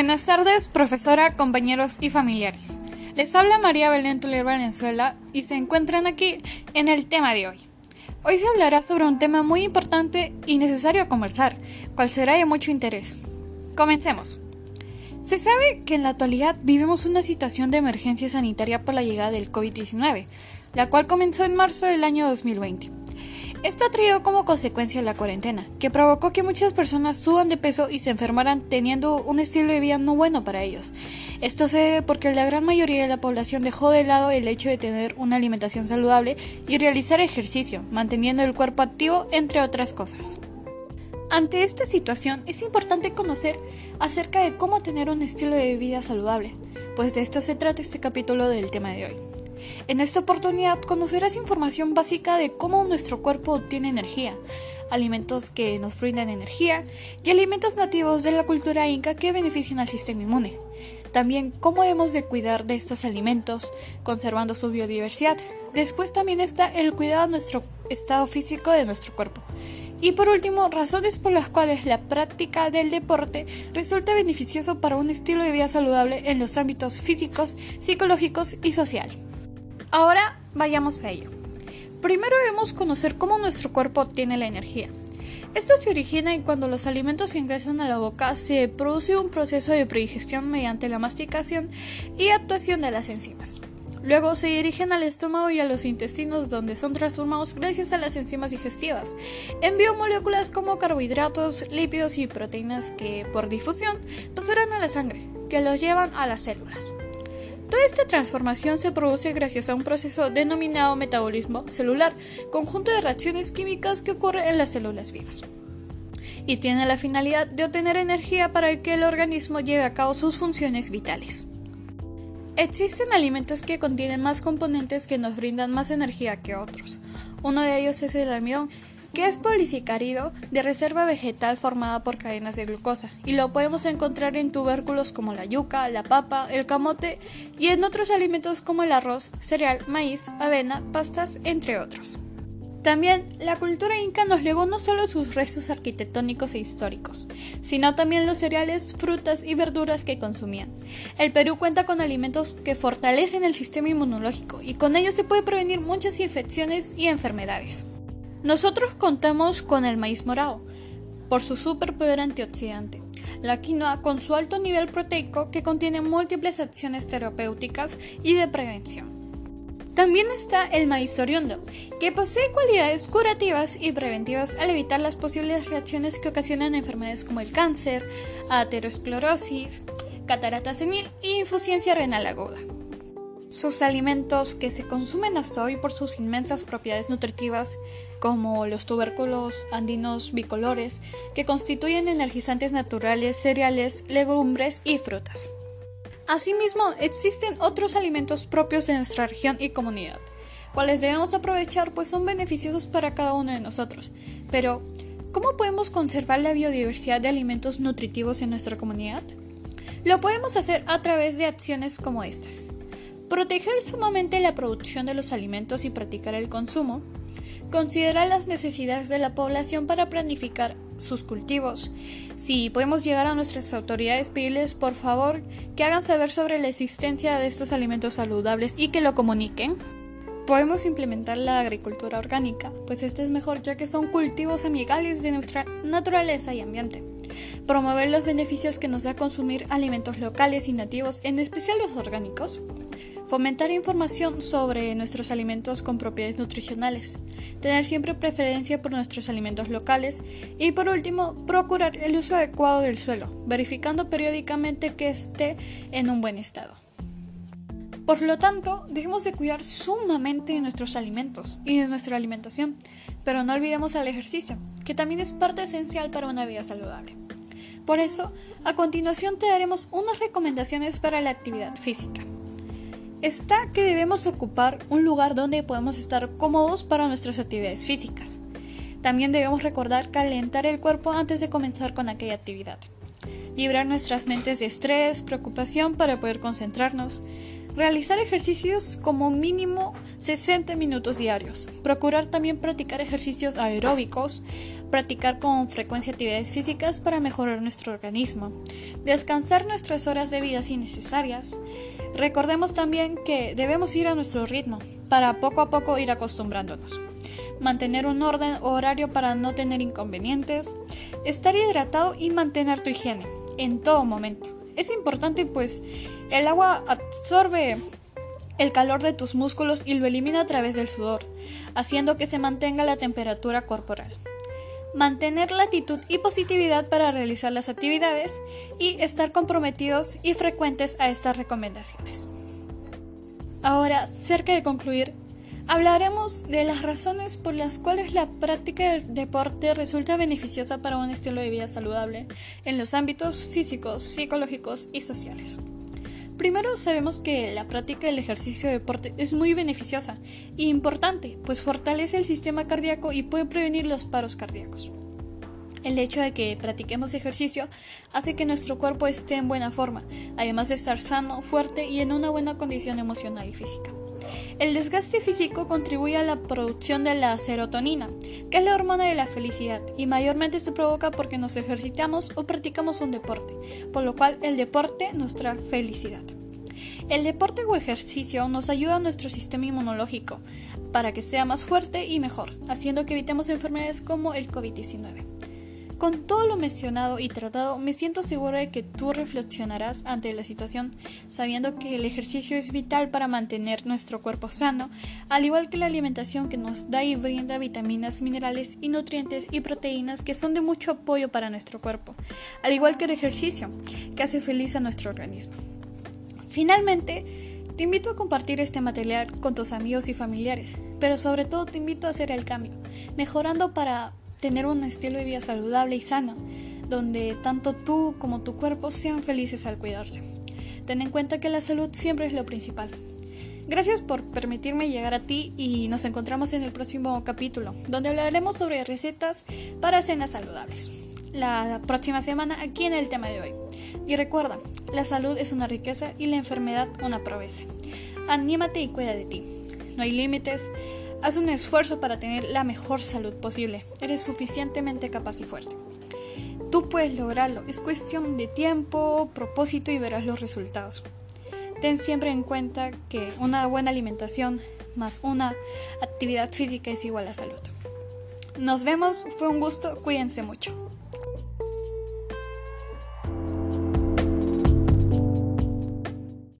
Buenas tardes, profesora, compañeros y familiares. Les habla María Belén Tuler Valenzuela y se encuentran aquí en el tema de hoy. Hoy se hablará sobre un tema muy importante y necesario conversar, cual será de mucho interés. Comencemos. Se sabe que en la actualidad vivimos una situación de emergencia sanitaria por la llegada del COVID-19, la cual comenzó en marzo del año 2020. Esto ha traído como consecuencia la cuarentena, que provocó que muchas personas suban de peso y se enfermaran teniendo un estilo de vida no bueno para ellos. Esto se debe porque la gran mayoría de la población dejó de lado el hecho de tener una alimentación saludable y realizar ejercicio, manteniendo el cuerpo activo, entre otras cosas. Ante esta situación es importante conocer acerca de cómo tener un estilo de vida saludable, pues de esto se trata este capítulo del tema de hoy. En esta oportunidad conocerás información básica de cómo nuestro cuerpo obtiene energía, alimentos que nos brindan energía y alimentos nativos de la cultura inca que benefician al sistema inmune. También cómo hemos de cuidar de estos alimentos, conservando su biodiversidad. Después también está el cuidado de nuestro estado físico de nuestro cuerpo. Y por último, razones por las cuales la práctica del deporte resulta beneficioso para un estilo de vida saludable en los ámbitos físicos, psicológicos y social. Ahora vayamos a ello. Primero debemos conocer cómo nuestro cuerpo obtiene la energía. Esto se origina en cuando los alimentos ingresan a la boca se produce un proceso de predigestión mediante la masticación y actuación de las enzimas. Luego se dirigen al estómago y a los intestinos donde son transformados gracias a las enzimas digestivas en biomoléculas como carbohidratos, lípidos y proteínas que por difusión pasarán a la sangre, que los llevan a las células. Toda esta transformación se produce gracias a un proceso denominado metabolismo celular, conjunto de reacciones químicas que ocurre en las células vivas. Y tiene la finalidad de obtener energía para que el organismo lleve a cabo sus funciones vitales. Existen alimentos que contienen más componentes que nos brindan más energía que otros. Uno de ellos es el almidón, que es polisacárido de reserva vegetal formada por cadenas de glucosa, y lo podemos encontrar en tubérculos como la yuca, la papa, el camote y en otros alimentos como el arroz, cereal, maíz, avena, pastas, entre otros. También la cultura inca nos legó no solo sus restos arquitectónicos e históricos, sino también los cereales, frutas y verduras que consumían. El Perú cuenta con alimentos que fortalecen el sistema inmunológico y con ellos se puede prevenir muchas infecciones y enfermedades. Nosotros contamos con el maíz morado, por su superpoder antioxidante, la quinoa con su alto nivel proteico que contiene múltiples acciones terapéuticas y de prevención. También está el maíz oriundo, que posee cualidades curativas y preventivas al evitar las posibles reacciones que ocasionan enfermedades como el cáncer, aterosclerosis, catarata senil y insuficiencia renal aguda. Sus alimentos que se consumen hasta hoy por sus inmensas propiedades nutritivas, como los tubérculos andinos bicolores, que constituyen energizantes naturales, cereales, legumbres y frutas. Asimismo, existen otros alimentos propios de nuestra región y comunidad, cuales debemos aprovechar pues son beneficiosos para cada uno de nosotros. Pero, ¿cómo podemos conservar la biodiversidad de alimentos nutritivos en nuestra comunidad? Lo podemos hacer a través de acciones como estas. Proteger sumamente la producción de los alimentos y practicar el consumo. Considerar las necesidades de la población para planificar sus cultivos. Si podemos llegar a nuestras autoridades, pedirles por favor que hagan saber sobre la existencia de estos alimentos saludables y que lo comuniquen. Podemos implementar la agricultura orgánica, pues este es mejor ya que son cultivos amigables de nuestra naturaleza y ambiente. Promover los beneficios que nos da consumir alimentos locales y nativos, en especial los orgánicos. Fomentar información sobre nuestros alimentos con propiedades nutricionales. Tener siempre preferencia por nuestros alimentos locales. Y por último, procurar el uso adecuado del suelo, verificando periódicamente que esté en un buen estado. Por lo tanto, debemos de cuidar sumamente de nuestros alimentos y de nuestra alimentación, pero no olvidemos el ejercicio, que también es parte esencial para una vida saludable. Por eso, a continuación te daremos unas recomendaciones para la actividad física está que debemos ocupar un lugar donde podemos estar cómodos para nuestras actividades físicas. También debemos recordar calentar el cuerpo antes de comenzar con aquella actividad. Librar nuestras mentes de estrés, preocupación para poder concentrarnos. Realizar ejercicios como mínimo 60 minutos diarios. Procurar también practicar ejercicios aeróbicos, practicar con frecuencia actividades físicas para mejorar nuestro organismo, descansar nuestras horas de vida si necesarias. Recordemos también que debemos ir a nuestro ritmo para poco a poco ir acostumbrándonos. Mantener un orden horario para no tener inconvenientes, estar hidratado y mantener tu higiene en todo momento. Es importante pues el agua absorbe el calor de tus músculos y lo elimina a través del sudor, haciendo que se mantenga la temperatura corporal. Mantener la actitud y positividad para realizar las actividades y estar comprometidos y frecuentes a estas recomendaciones. Ahora, cerca de concluir, hablaremos de las razones por las cuales la práctica del deporte resulta beneficiosa para un estilo de vida saludable en los ámbitos físicos, psicológicos y sociales. Primero sabemos que la práctica del ejercicio de deporte es muy beneficiosa e importante, pues fortalece el sistema cardíaco y puede prevenir los paros cardíacos. El hecho de que practiquemos ejercicio hace que nuestro cuerpo esté en buena forma, además de estar sano, fuerte y en una buena condición emocional y física. El desgaste físico contribuye a la producción de la serotonina, que es la hormona de la felicidad, y mayormente se provoca porque nos ejercitamos o practicamos un deporte, por lo cual el deporte nos trae felicidad. El deporte o ejercicio nos ayuda a nuestro sistema inmunológico para que sea más fuerte y mejor, haciendo que evitemos enfermedades como el COVID-19. Con todo lo mencionado y tratado, me siento seguro de que tú reflexionarás ante la situación, sabiendo que el ejercicio es vital para mantener nuestro cuerpo sano, al igual que la alimentación que nos da y brinda vitaminas, minerales y nutrientes y proteínas que son de mucho apoyo para nuestro cuerpo, al igual que el ejercicio, que hace feliz a nuestro organismo. Finalmente, te invito a compartir este material con tus amigos y familiares, pero sobre todo te invito a hacer el cambio, mejorando para tener un estilo de vida saludable y sano, donde tanto tú como tu cuerpo sean felices al cuidarse. Ten en cuenta que la salud siempre es lo principal. Gracias por permitirme llegar a ti y nos encontramos en el próximo capítulo, donde hablaremos sobre recetas para cenas saludables. La próxima semana aquí en el tema de hoy. Y recuerda, la salud es una riqueza y la enfermedad una proveza. Anímate y cuida de ti. No hay límites, Haz un esfuerzo para tener la mejor salud posible. Eres suficientemente capaz y fuerte. Tú puedes lograrlo. Es cuestión de tiempo, propósito y verás los resultados. Ten siempre en cuenta que una buena alimentación más una actividad física es igual a salud. Nos vemos, fue un gusto, cuídense mucho.